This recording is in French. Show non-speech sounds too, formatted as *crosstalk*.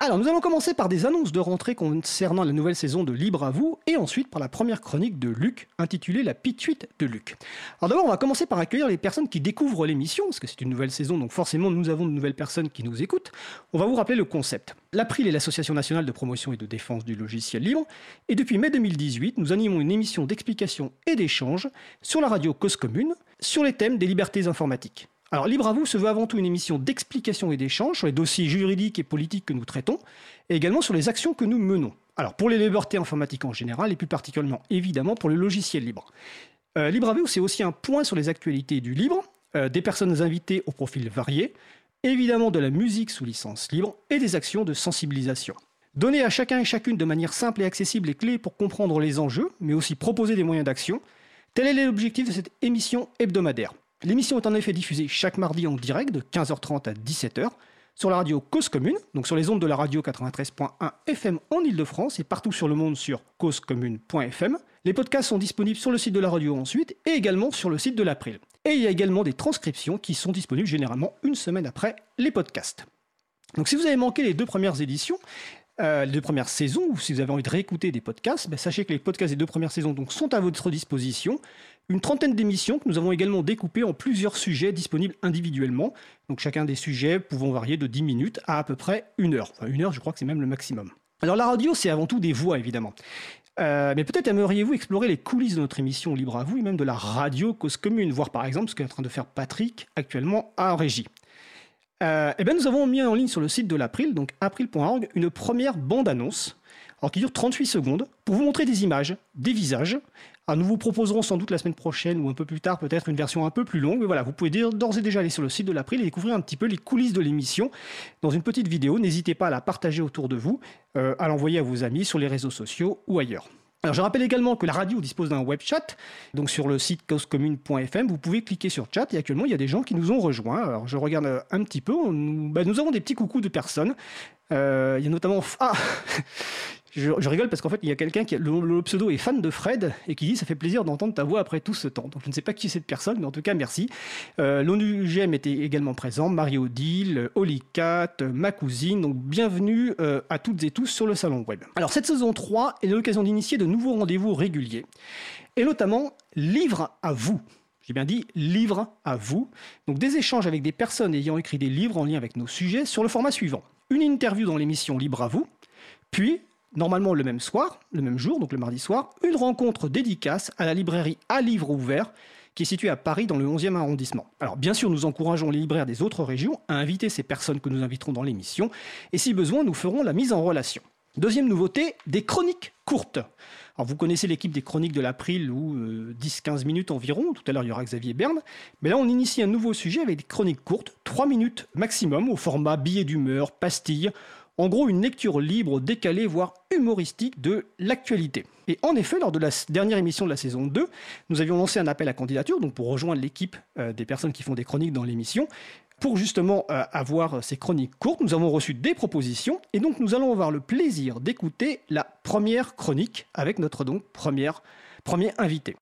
Alors, nous allons commencer par des annonces de rentrée concernant la nouvelle saison de Libre à vous, et ensuite par la première chronique de Luc, intitulée La pituite de Luc. Alors d'abord, on va commencer par accueillir les personnes qui découvrent l'émission, parce que c'est une nouvelle saison, donc forcément nous avons de nouvelles personnes qui nous écoutent. On va vous rappeler le concept. L'April est l'Association nationale de promotion et de défense du logiciel libre, et depuis mai 2018, nous animons une émission d'explication et d'échange sur la radio Cause Commune, sur les thèmes des libertés informatiques. Alors, Libre à vous se veut avant tout une émission d'explication et d'échange sur les dossiers juridiques et politiques que nous traitons, et également sur les actions que nous menons. Alors, pour les libertés informatiques en général, et plus particulièrement évidemment pour le logiciel libre. Euh, libre à vous, c'est aussi un point sur les actualités du libre, euh, des personnes invitées au profil variés, évidemment de la musique sous licence libre et des actions de sensibilisation. Donner à chacun et chacune de manière simple et accessible les clés pour comprendre les enjeux, mais aussi proposer des moyens d'action, tel est l'objectif de cette émission hebdomadaire. L'émission est en effet diffusée chaque mardi en direct de 15h30 à 17h sur la radio Cause Commune, donc sur les ondes de la radio 93.1 FM en Ile-de-France et partout sur le monde sur causecommune.fm. Les podcasts sont disponibles sur le site de la radio ensuite et également sur le site de l'April. Et il y a également des transcriptions qui sont disponibles généralement une semaine après les podcasts. Donc si vous avez manqué les deux premières éditions, euh, les deux premières saisons, ou si vous avez envie de réécouter des podcasts, ben, sachez que les podcasts des deux premières saisons sont à votre disposition. Une trentaine d'émissions que nous avons également découpées en plusieurs sujets disponibles individuellement. Donc chacun des sujets pouvant varier de 10 minutes à à peu près une heure. Enfin, une heure, je crois que c'est même le maximum. Alors la radio, c'est avant tout des voix, évidemment. Euh, mais peut-être aimeriez-vous explorer les coulisses de notre émission Libre à vous et même de la radio Cause Commune, voir par exemple ce qu'est en train de faire Patrick actuellement à régie. Euh, eh bien, nous avons mis en ligne sur le site de l'April, donc april.org, une première bande-annonce alors qui dure 38 secondes pour vous montrer des images, des visages. Alors, nous vous proposerons sans doute la semaine prochaine ou un peu plus tard peut-être une version un peu plus longue. Mais voilà, vous pouvez d'ores et déjà aller sur le site de l'April et découvrir un petit peu les coulisses de l'émission dans une petite vidéo. N'hésitez pas à la partager autour de vous, euh, à l'envoyer à vos amis sur les réseaux sociaux ou ailleurs. Alors je rappelle également que la radio dispose d'un web chat, donc sur le site causecommune.fm, vous pouvez cliquer sur chat et actuellement il y a des gens qui nous ont rejoints. Alors je regarde euh, un petit peu, bah, nous avons des petits coucous de personnes. Euh, il y a notamment... Ah *laughs* je, rigole parce qu'en fait, il y a quelqu'un qui, le, pseudo est fan de Fred et qui dit ça fait plaisir d'entendre ta voix après tout ce temps. Donc je ne sais pas qui est cette personne, mais en tout cas, merci. Euh, L'ONUGM était également présent, Marie-Odile, Olicat, ma cousine. Donc bienvenue euh, à toutes et tous sur le salon web. Alors cette saison 3 est l'occasion d'initier de nouveaux rendez-vous réguliers et notamment livre à vous. J'ai bien dit livre à vous. Donc des échanges avec des personnes ayant écrit des livres en lien avec nos sujets sur le format suivant. Une interview dans l'émission Libre à vous, puis normalement le même soir, le même jour, donc le mardi soir, une rencontre dédicace à la librairie À Livre Ouvert, qui est située à Paris dans le 11e arrondissement. Alors bien sûr, nous encourageons les libraires des autres régions à inviter ces personnes que nous inviterons dans l'émission, et si besoin, nous ferons la mise en relation. Deuxième nouveauté, des chroniques courtes. Alors vous connaissez l'équipe des chroniques de l'April ou 10-15 minutes environ, tout à l'heure il y aura Xavier Berne, mais là on initie un nouveau sujet avec des chroniques courtes, 3 minutes maximum, au format billet d'humeur, pastille, en gros, une lecture libre, décalée, voire humoristique de l'actualité. Et en effet, lors de la dernière émission de la saison 2, nous avions lancé un appel à candidature, donc pour rejoindre l'équipe euh, des personnes qui font des chroniques dans l'émission. Pour justement euh, avoir ces chroniques courtes, nous avons reçu des propositions et donc nous allons avoir le plaisir d'écouter la première chronique avec notre donc première, premier invité.